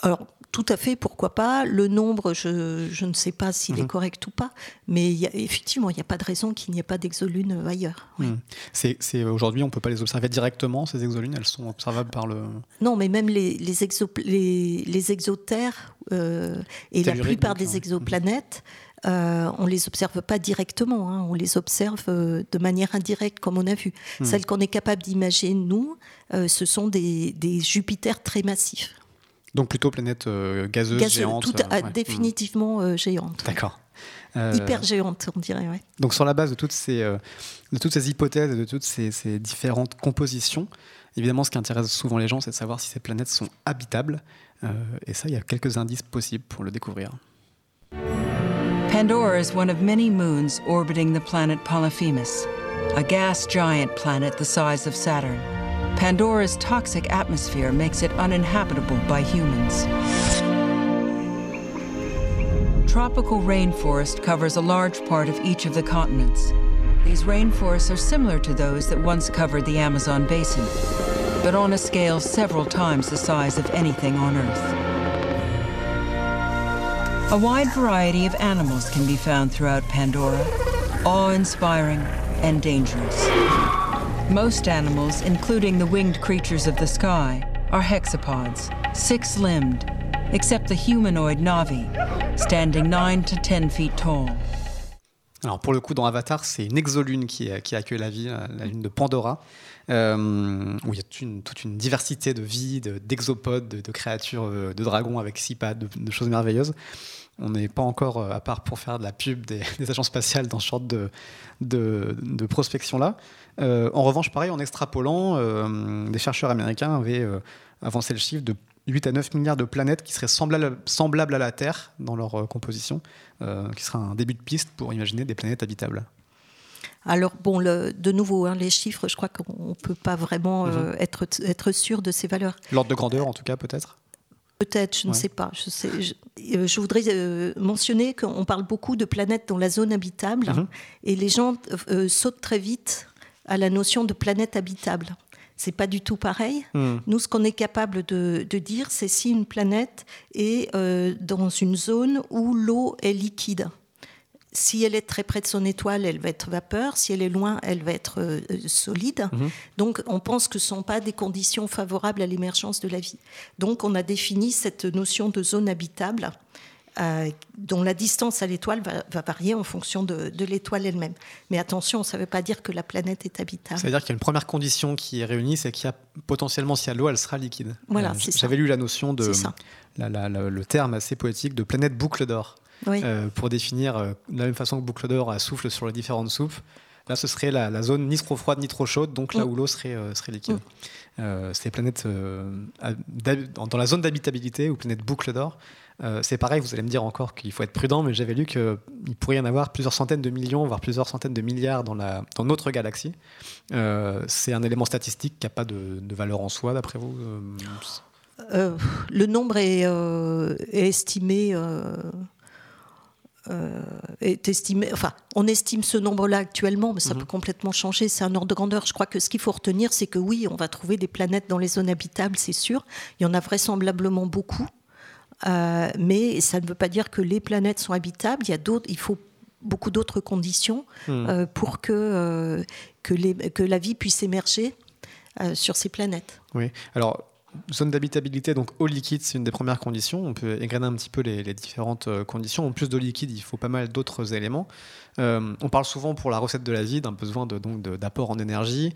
alors, tout à fait, pourquoi pas. Le nombre, je, ne sais pas s'il est mhm. correct ou pas, mais effectivement, il n'y a pas de raison qu'il n'y ait pas d'exolunes ailleurs. Mhm. C'est, aujourd'hui, on ne peut pas les observer directement, ces exolunes, elles sont observables par le... Non, mais même les, les, les, exotères euh, et la plupart des exoplanètes, euh, on ne les observe pas directement, hein. on les observe euh, de manière indirecte, comme on a vu. Mhm. Celles qu'on est capable d'imaginer, nous, ce sont des, des Jupiters très massifs. Donc plutôt planète euh, gazeuse, géante. Tout, euh, Définitivement euh, géante. D'accord. Hyper géante, on dirait. Ouais. Donc sur la base de toutes ces, de toutes ces hypothèses et de toutes ces, ces, différentes compositions, évidemment ce qui intéresse souvent les gens, c'est de savoir si ces planètes sont habitables. et ça, il y a quelques indices possibles pour le découvrir. Pandora is one of many moons orbiting the planet Polyphemus, a gas giant planet the size of Saturn. Pandora's toxic atmosphere makes it uninhabitable by humans. Tropical rainforest covers a large part of each of the continents. These rainforests are similar to those that once covered the Amazon basin, but on a scale several times the size of anything on Earth. A wide variety of animals can be found throughout Pandora, awe-inspiring and dangerous. Most animals, including the winged creatures of the sky, are hexapods, six limbed, except the humanoid Navi, standing 9 to 10 feet tall. Alors pour le coup, dans Avatar, c'est une exolune qui, qui accueille la vie, la lune de Pandora, euh, où il y a toute une, toute une diversité de vie, d'exopodes, de, de, créatures, euh, de dragons avec six pattes, de, de choses merveilleuses. On n'est pas encore, euh, à part pour faire de la pub des, des agences spatiales, dans ce genre de, de prospection-là. Euh, en revanche, pareil, en extrapolant, euh, des chercheurs américains avaient euh, avancé le chiffre de 8 à 9 milliards de planètes qui seraient semblables, à la Terre dans leur composition, qui sera un début de piste pour imaginer des planètes habitables. Alors, bon, de nouveau, hein, les chiffres, je crois qu'on ne peut pas vraiment mhm. être, être sûr de ces valeurs. L'ordre de grandeur, en tout cas, peut-être? Peut-être, je ne sais pas. Je, sais, je, voudrais mentionner qu'on parle beaucoup de planètes dans la zone habitable mhm. et les gens sautent très vite à la notion de planète habitable. C'est pas du tout pareil. Hmm. Nous, ce qu'on est capable de, dire, c'est si une planète est euh, dans une zone où l'eau est liquide. Si elle est très près de son étoile, elle va être vapeur. Si elle est loin, elle va être euh, solide. Mhm. Donc, on pense que ce ne sont pas des conditions favorables à l'émergence de la vie. Donc, on a défini cette notion de zone habitable euh, dont la distance à l'étoile va, varier en fonction de, l'étoile elle-même. Mais attention, ça ne veut pas dire que la planète est habitable. Ça veut dire qu'il y a une première condition qui est réunie, c'est qu'il y a potentiellement, si y a l'eau, elle sera liquide. Voilà, euh, J'avais lu la notion de le terme assez poétique de planète boucle d'or. Euh, pour définir de la même façon que boucle d'or souffle sur les différentes soupes. Là, ce serait la, zone ni trop froide ni trop chaude, donc là mm. où l'eau serait, serait liquide. Mm. c'est planètes dans la zone d'habitabilité ou planète boucle d'or. Euh, c'est pareil, vous allez me dire encore qu'il faut être prudent, mais j'avais lu qu'il pourrait y en avoir plusieurs centaines de millions, voire plusieurs centaines de milliards dans, la, dans notre galaxie. Euh, c'est un élément statistique qui n'a pas de, valeur en soi, d'après vous euh Le nombre est, estimé. est estimé, enfin, on estime ce nombre-là actuellement, mais ça mhm. peut complètement changer. C'est un ordre de grandeur. Je crois que ce qu'il faut retenir, c'est que oui, on va trouver des planètes dans les zones habitables, c'est sûr. Il y en a vraisemblablement beaucoup. Euh, mais ça ne veut pas dire que les planètes sont habitables. Il y a d'autres, il faut beaucoup d'autres conditions hmm. euh, pour que, euh, que, les, que, la vie puisse émerger sur ces planètes. Oui. Alors, zone d'habitabilité, donc eau liquide, c'est une des premières conditions. On peut égrener un petit peu les, les différentes conditions. En plus d'eau liquide, il faut pas mal d'autres éléments. Euh, on parle souvent pour la recette de la vie d'un besoin de, donc d'apport en énergie,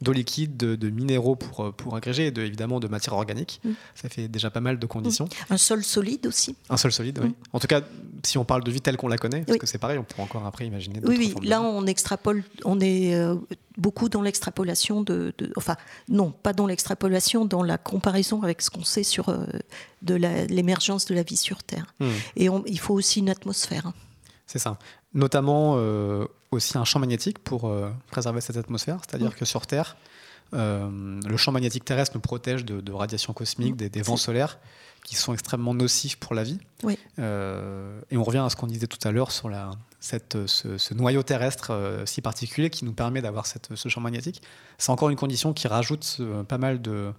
d'eau liquide, de, minéraux pour, euh, pour agréger et de, évidemment de matière organique. Mm. Ça fait déjà pas mal de conditions. Mm. Un sol solide aussi. Un sol solide, oui. Mm. En tout cas, si on parle de vie telle qu'on la connaît, parce que c'est pareil, on pourrait encore après imaginer. Oui, oui. Là, on extrapole, on est euh, beaucoup dans l'extrapolation de, Enfin, non, pas dans l'extrapolation, dans la comparaison avec ce qu'on sait sur de l'émergence de la vie sur Terre. Et il faut aussi une atmosphère. C'est ça. Notamment, euh, aussi un champ magnétique pour euh, préserver cette atmosphère. C'est-à-dire que sur Terre, euh, le champ magnétique terrestre nous protège de, de radiations cosmiques, des, des vents solaires qui sont extrêmement nocifs pour la vie. Oui. Et on revient à ce qu'on disait tout à l'heure sur la, cette, ce, ce noyau terrestre si particulier qui nous permet d'avoir cette- ce champ magnétique. C'est encore une condition qui rajoute pas mal de,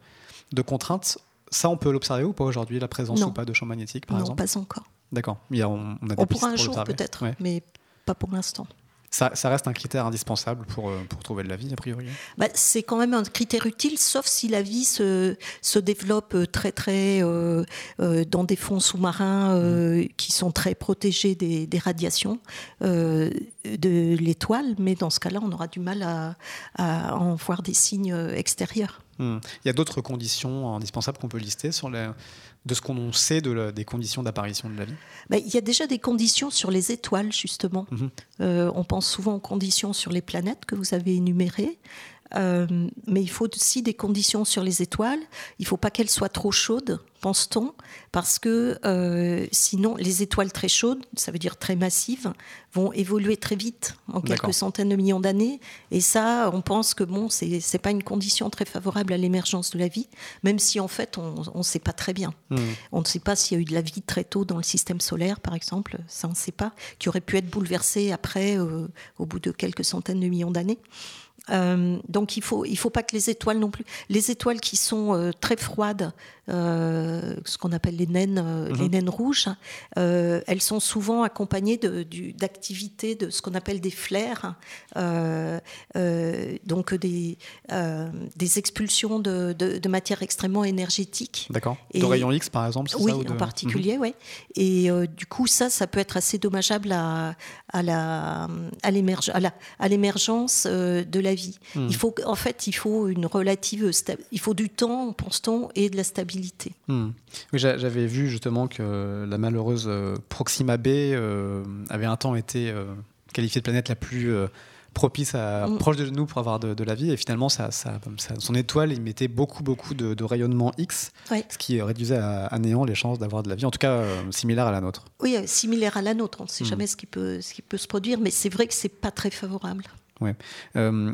de contraintes. Ça, on peut l'observer ou pas aujourd'hui, la présence Non. ou pas de champ magnétique, par non, exemple? pas encore. D'accord. On, on a des On pourra un pour jour peut-être, Ouais. mais pas pour l'instant. Ça, ça reste un critère indispensable pour, euh, pour trouver de la vie, a priori? Bah, c'est quand même un critère utile, sauf si la vie se, se développe euh, très très euh, euh, dans des fonds sous-marins euh, qui sont très protégés des, des radiations de l'étoile, mais dans ce cas-là, on aura du mal à, à en voir des signes extérieurs. Hmm. Il y a d'autres conditions indispensables qu'on peut lister sur les, de ce qu'on sait de la- des conditions d'apparition de la vie. Bah, il y a déjà des conditions sur les étoiles, justement. Mhm. Euh, on pense souvent aux conditions sur les planètes que vous avez énumérées. Euh, mais il faut aussi des conditions sur les étoiles. Il ne faut pas qu'elles soient trop chaudes, pense-t-on, parce que euh, sinon, les étoiles très chaudes, ça veut dire très massives, vont évoluer très vite, en quelques centaines de millions d'années. Et ça, on pense que bon, c'est c'est pas une condition très favorable à l'émergence de la vie, même si en fait, on ne sait pas très bien. Hmm. On ne sait pas s'il y a eu de la vie très tôt dans le système solaire, par exemple, ça on ne sait pas, qui aurait pu être bouleversée après, euh, au bout de quelques centaines de millions d'années. Euh, donc il faut il faut pas que les étoiles non plus. Les étoiles qui sont euh, très froides ce qu'on appelle les naines euh, les naines rouges euh, elles sont souvent accompagnées d'activités de, ce qu'on appelle des flares euh, euh, donc des euh, des expulsions de, de, de matière extrêmement énergétique D'accord. De rayons X, par exemple, oui, ça ou en particulier, oui. Et euh, du coup, ça, ça peut être assez dommageable à, la l'émergence euh, de la vie. Hmm. Il faut, en fait, il faut une relative, il faut du temps, pense-t-on, et de la stabilité. Hmm. Oui, j'a- j'avais vu justement que la malheureuse euh, Proxima b euh, avait un temps été euh, qualifiée de planète la plus propice à Mm. proche de nous pour avoir de, de la vie et finalement ça, ça- ça- son étoile il mettait beaucoup beaucoup de, de rayonnement X Ouais. ce qui réduisait à, à néant les chances d'avoir de la vie en tout cas euh, similaire à la nôtre Oui, euh, similaire à la nôtre. On ne sait Hmm. jamais ce qui peut, ce qui peut se produire, mais c'est vrai que c'est pas très favorable. Euh,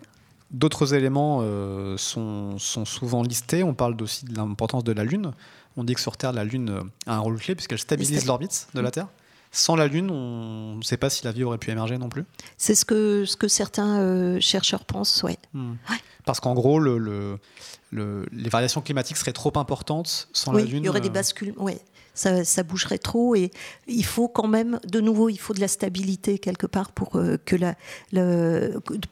D'autres éléments euh, sont, sont souvent listés. On parle aussi de l'importance de la Lune. On dit que sur Terre, la Lune a un rôle clé puisqu'elle stabilise stabi- l'orbite de la Mm. Terre. Sans la Lune, on ne sait pas si la vie aurait pu émerger non plus. C'est ce que, ce que certains euh, chercheurs pensent, ouais. Hmm. Ouais. Parce qu'en gros, le, le- le- les variations climatiques seraient trop importantes sans oui, la Lune. il y aurait des euh, basculements. Ouais. Ça, bougerait trop et il faut quand même, de nouveau, il faut de la stabilité quelque part pour euh, que la,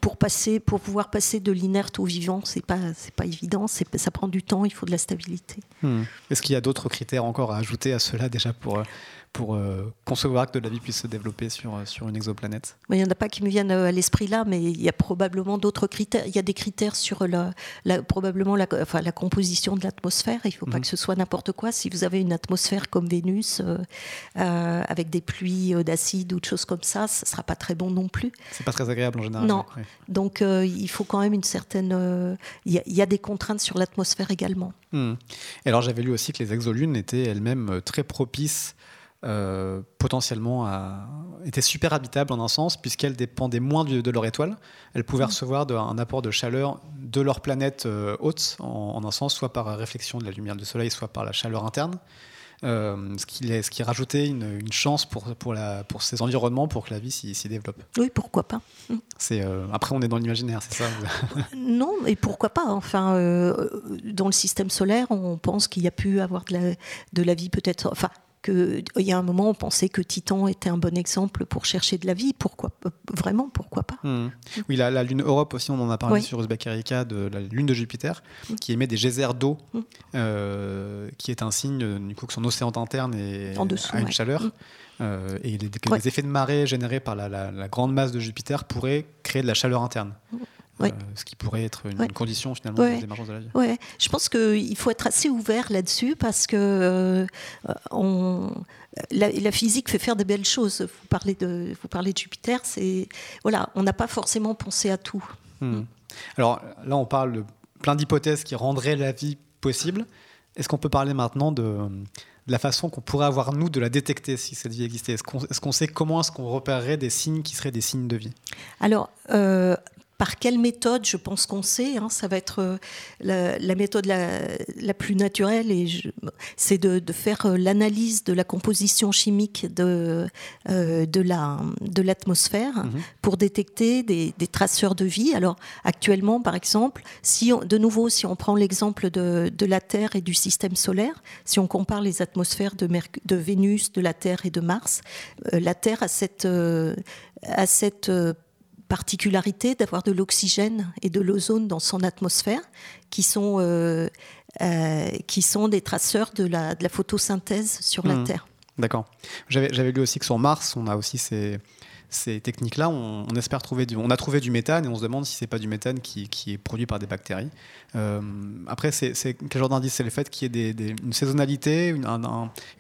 pour passer, pour pouvoir passer de l'inerte au vivant. C'est pas, c'est pas évident. Ça prend du temps. Il faut de la stabilité. hmm. Est-ce qu'il y a d'autres critères encore à ajouter à cela déjà pour, euh, pour euh, concevoir que de la vie puisse se développer sur, euh, sur une exoplanète il n'y en a pas qui me viennent euh, à l'esprit là, mais il y a probablement d'autres critères. Il y a des critères sur la, la- probablement la, enfin, la composition de l'atmosphère. Il ne faut pas Mhm. que ce soit n'importe quoi. Si vous avez une atmosphère comme Vénus, euh, euh, avec des pluies d'acide ou de choses comme ça, ce ne sera pas très bon non plus. C'est pas très agréable en général. Non. Donc il faut quand même une certaine... Il y, a- il y a des contraintes sur l'atmosphère également. Hmm. Et alors j'avais lu aussi que les exolunes étaient elles-mêmes très propices euh, potentiellement à étaient super habitables en un sens puisqu'elles dépendaient moins de leur étoile. Elles pouvaient recevoir de- un apport de chaleur de leur planète euh, haute en, en un sens, soit par réflexion de la lumière du soleil, soit par la chaleur interne. Euh, ce, qui, ce qui rajoutait une, une chance pour, pour, la, pour ces environnements pour que la vie s'y développe. Oui, pourquoi pas C'est, euh, après, on est dans l'imaginaire, c'est ça Non, et pourquoi pas Enfin, euh, dans le système solaire, on pense qu'il y a pu avoir de la, de la vie peut-être. Enfin, que, il y a un moment, on pensait que Titan était un bon exemple pour chercher de la vie. Pourquoi euh, Vraiment, pourquoi pas Hmm. Oui, la, la lune Europe aussi, on en a parlé Oui. sur Uzbek Erika, de la lune de Jupiter, qui émet des geysers d'eau, Mm. euh, qui est un signe euh, du coup que son océan interne est, En dessous, a une ouais. chaleur. Euh, et les, Ouais. les effets de marée générés par la, la- la grande masse de Jupiter pourraient créer de la chaleur interne. Ouais. Euh, ce qui pourrait être une, Ouais. condition finalement Ouais. de la vie. Ouais, je pense qu'il faut être assez ouvert là-dessus parce que euh, on, la, la physique fait faire des belles choses. Vous parlez de, vous parlez de Jupiter, c'est voilà, on n'a pas forcément pensé à tout. Hmm. Alors là, on parle de plein d'hypothèses qui rendraient la vie possible. Est-ce qu'on peut parler maintenant de, la façon qu'on pourrait avoir, nous, de la détecter si cette vie existait? Est-ce qu'on sait comment est-ce qu'on repérerait des signes qui seraient des signes de vie? Alors, euh, par quelle méthode Je pense qu'on sait. Hein, ça va être euh, la, méthode la, plus naturelle, et c'est de, faire euh, l'analyse de la composition chimique de, euh, de, la, de l'atmosphère mhm. pour détecter des, traceurs de vie. Alors actuellement, par exemple, si de nouveau, si on prend l'exemple de, de, la Terre et du système solaire, si on compare les atmosphères de, de Vénus, de la Terre et de Mars, la Terre a cette, a cette particularité d'avoir de l'oxygène et de l'ozone dans son atmosphère, qui sont, euh, euh, qui sont des traceurs de la, de la photosynthèse sur la mmh. Terre. D'accord. J'avais lu aussi que sur Mars, on a aussi ces, ces techniques-là, on, espère trouver du, on a trouvé du méthane et on se demande si c'est pas du méthane qui, est produit par des bactéries. Euh, après, c'est quel genre d'indice C'est le fait qu'il y ait des, une saisonnalité, une,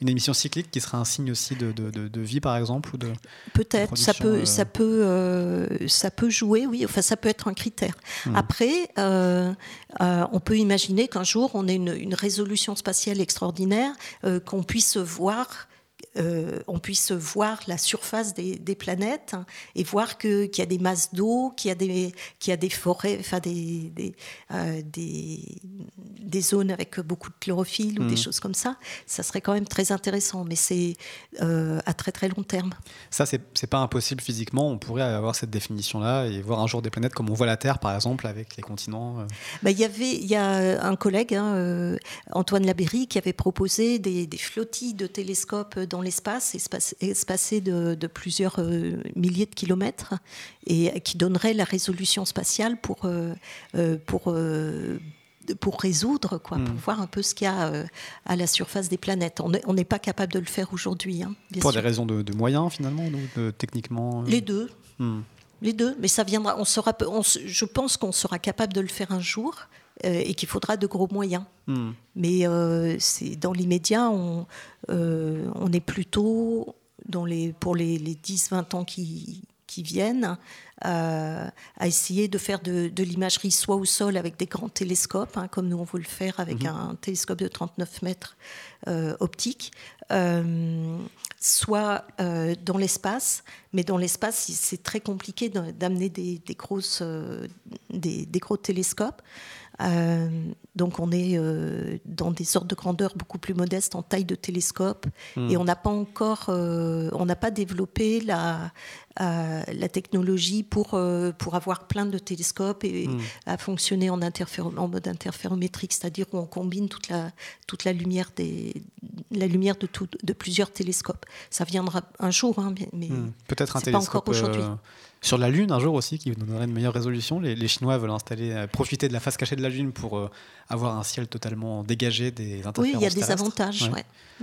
une, émission cyclique qui serait un signe aussi de, de, vie, par exemple, ou de peut-être ça peut euh, ça peut euh, ça peut jouer, oui. Enfin, ça peut être un critère. Hmm. Après, on peut imaginer qu'un jour on ait une, une résolution spatiale extraordinaire, qu'on puisse voir euh, on puisse voir la surface des, planètes hein, et voir qu'il y a des masses d'eau, qu'il y, a des, a des forêts, enfin des, des, euh, des, zones avec beaucoup de chlorophylle ou des mmh. choses comme ça. Ça serait quand même très intéressant, mais c'est euh, à très très long terme. Ça, c'est pas impossible physiquement. On pourrait avoir cette définition-là et voir un jour des planètes comme on voit la Terre, par exemple, avec les continents. Bah, il y avait, il y a un collègue, hein, Antoine Labéry, qui avait proposé des, des flottilles de télescopes dans l'espace, espacé de, de plusieurs euh, milliers de kilomètres, et qui donnerait la résolution spatiale pour, euh, euh, pour, pour résoudre, quoi, pour hmm. voir un peu ce qu'il y a à la surface des planètes. On n'est pas capable de le faire aujourd'hui. Hein, pour des raisons de, moyens, finalement, de, techniquement Les deux. Hmm. Les deux, mais ça viendra. On sera, je pense qu'on sera capable de le faire un jour. Euh, et qu'il faudra de gros moyens. Hmm. Mais euh, c'est dans l'immédiat, on, euh, on, est plutôt dans les, pour les, les 10-20 ans qui, qui viennent à essayer de faire de, de l'imagerie soit au sol avec des grands télescopes, hein, comme nous on veut le faire avec hmm. un télescope de 39 mètres optique, soit dans l'espace. Mais dans l'espace, c'est très compliqué d'amener des, des, grosses, des, des, gros télescopes. Euh, donc on est euh, dans des sortes de grandeur beaucoup plus modestes en taille de télescope hmm. et on n'a pas encore, euh, on n'a pas développé la, la technologie pour, pour avoir plein de télescopes et hmm. à fonctionner en, en mode interférométrique, c'est-à-dire où on combine toute la, toute la lumière, des, la lumière de, tout, de plusieurs télescopes. Ça viendra un jour, hein, mais hmm. peut-être un télescope pas encore aujourd'hui sur la Lune un jour aussi, qui donnerait une meilleure résolution. Les, Chinois veulent installer, euh, profiter de la face cachée de la Lune pour euh, avoir un ciel totalement dégagé des interférences Oui, il y a des avantages.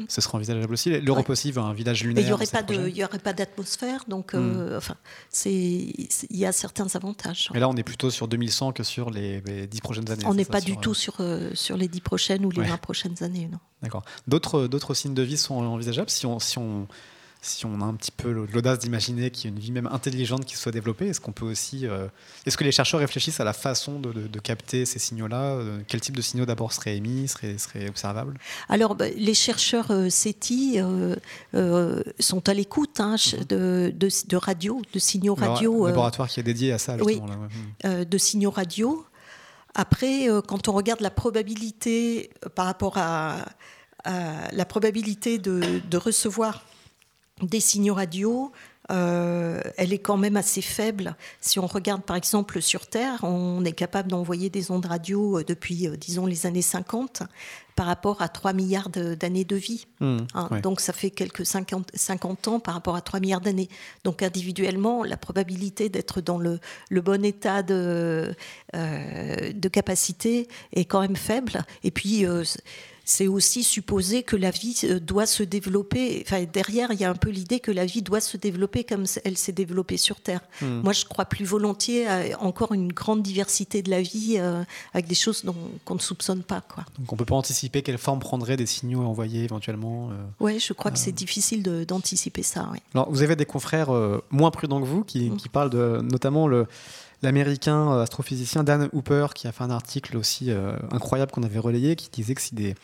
Ce sera envisageable aussi. L'Europe aussi veut un village lunaire. il n'y aurait, pas de, il y aurait pas d'atmosphère, donc euh, hmm. enfin, c'est, il y a certains avantages. Mais là, on est plutôt sur 2100 que sur les, dix prochaines années. On n'est pas du tout sur, sur les dix prochaines ou les 20 prochaines années. Non. D'accord. D'autres, d'autres signes de vie sont envisageables si on, si on si on a un petit peu l'audace d'imaginer qu'il y a une vie même intelligente qui soit développée, est-ce qu'on peut aussi, euh, est-ce que les chercheurs réfléchissent à la façon de, capter ces signaux-là euh, Quel type de signaux d'abord seraient émis, seraient, serait observables? Alors, bah, les chercheurs euh, SETI sont à l'écoute hein, mhm. de, de, radio, de signaux radio. Un laboratoire qui est dédié à ça, justement. Oui, de signaux radio. Après, quand on regarde la probabilité par rapport à, la probabilité de recevoir des signaux radio, euh, elle est quand même assez faible. Si on regarde par exemple sur Terre, on est capable d'envoyer des ondes radio euh, depuis, euh, disons, les années 50 par rapport à 3 milliards d'années de vie. Mmh, hein. Donc ça fait quelques 50, 50, ans par rapport à 3 milliards d'années. Donc individuellement, la probabilité d'être dans le, le, bon état de, de capacité est quand même faible. Et puis c'est aussi supposer que la vie euh, doit se développer. Enfin, derrière, il y a un peu l'idée que la vie doit se développer comme elle s'est développée sur Terre. Hmm. Moi, je crois plus volontiers à encore une grande diversité de la vie euh, avec des choses qu'on ne soupçonne pas. Quoi. Donc, on ne peut pas anticiper quelle forme prendraient des signaux envoyés éventuellement euh, Oui, je crois que c'est difficile d'anticiper ça. Alors, vous avez des confrères moins prudents que vous qui, hmm. qui parlent de notamment le l'américain euh, astrophysicien Dan Hooper qui a fait un article aussi euh, incroyable qu'on avait relayé qui disait que si des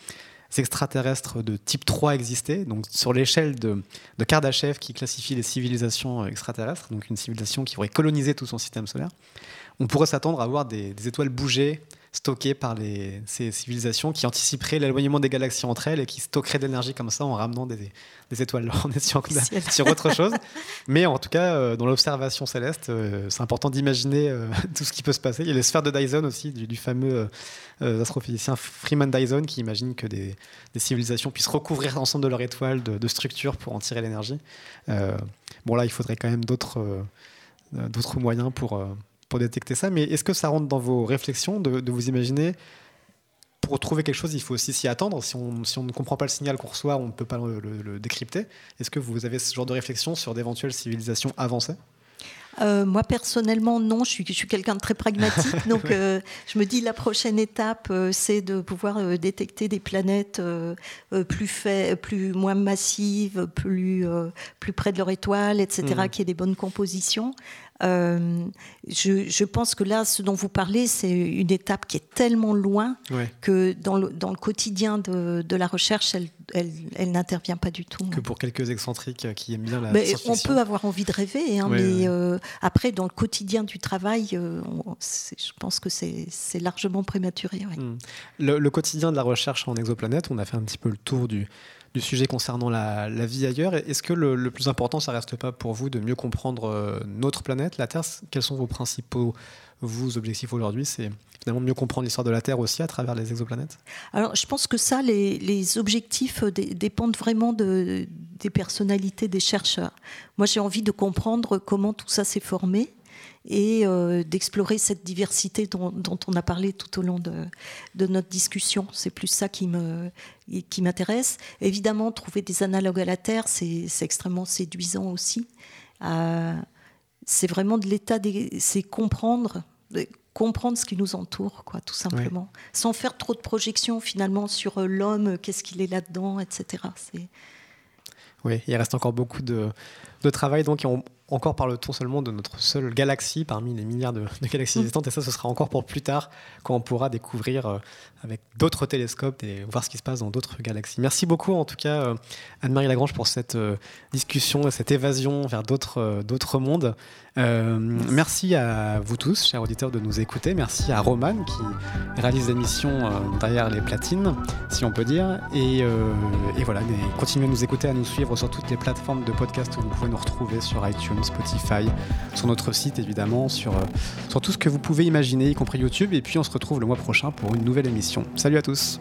extraterrestres de type 3 existaient, donc sur l'échelle de, de Kardashev qui classifie les civilisations extraterrestres, donc une civilisation qui aurait colonisé tout son système solaire, on pourrait s'attendre à voir des étoiles bouger stockées par les, ces civilisations qui anticiperaient l'éloignement des galaxies entre elles et qui stockeraient de l'énergie comme ça en ramenant des, des étoiles. On est sur, sur autre chose. Mais en tout cas, euh, dans l'observation céleste, euh, c'est important d'imaginer euh, tout ce qui peut se passer. Il y a les sphères de Dyson aussi, du, fameux astrophysicien Freeman Dyson qui imagine que des, des, civilisations puissent recouvrir l'ensemble de leur étoile de, de structures pour en tirer l'énergie. bon, là, il faudrait quand même d'autres d'autres moyens pour pour détecter ça. Mais est-ce que ça rentre dans vos réflexions de, vous imaginer pour trouver quelque chose, il faut aussi s'y attendre. Si on, si on, ne comprend pas le signal qu'on reçoit, on ne peut pas le, décrypter. Est-ce que vous avez ce genre de réflexion sur d'éventuelles civilisations avancées? Euh, moi personnellement non, je suis, je suis quelqu'un de très pragmatique, donc euh, je me dis la prochaine étape euh, c'est de pouvoir détecter des planètes plus fait, plus moins massives, plus plus près de leur étoile, etc., mmh. qui aient des bonnes compositions. Euh, je, je, pense que là, ce dont vous parlez, c'est une étape qui est tellement loin que dans le, dans le quotidien de, de, la recherche, elle, elle, elle n'intervient pas du tout. Que pour quelques excentriques qui aiment bien la mais On peut avoir envie de rêver, hein, mais euh, après, dans le quotidien du travail, euh, je pense que c'est largement prématuré. Hmm. Le, le, quotidien de la recherche en exoplanète, on a fait un petit peu le tour du, du sujet concernant la, vie ailleurs. Est-ce que le, plus important, ça reste pas pour vous de mieux comprendre euh, notre planète, la Terre? Quels sont vos principaux vous, objectifs aujourd'hui? C'est finalement mieux comprendre l'histoire de la Terre aussi à travers les exoplanètes Alors, je pense que ça, les, objectifs dépendent vraiment de, des personnalités des chercheurs. Moi, j'ai envie de comprendre comment tout ça s'est formé et euh, d'explorer cette diversité dont, on a parlé tout au long de, notre discussion. C'est plus ça qui me qui m'intéresse. Évidemment, trouver des analogues à la Terre, c'est extrêmement séduisant aussi. Euh, c'est vraiment de l'état, c'est comprendre, comprendre ce qui nous entoure, quoi, tout simplement, sans faire trop de projections finalement sur euh, l'homme, qu'est-ce qu'il est là-dedans, etc. Oui, il reste encore beaucoup de, de travail, donc on, encore parle-t-on seulement de notre seule galaxie parmi les milliards de, galaxies mm. existantes, et ça, ce sera encore pour plus tard, quand on pourra découvrir euh, avec d'autres télescopes et voir ce qui se passe dans d'autres galaxies. Merci beaucoup, en tout cas, euh, Anne-Marie Lagrange, pour cette euh, discussion et cette évasion vers d'autres d'autres mondes. merci à vous tous, chers auditeurs, de nous écouter. Merci à Roman, qui réalise l'émission derrière les platines, si on peut dire. Et, et voilà, continuez à nous écouter, à nous suivre sur toutes les plateformes de podcast où vous pouvez nous retrouver sur iTunes Spotify, sur notre site évidemment, euh, sur tout ce que vous pouvez imaginer, y compris YouTube. Et puis on se retrouve le mois prochain pour une nouvelle émission. Salut à tous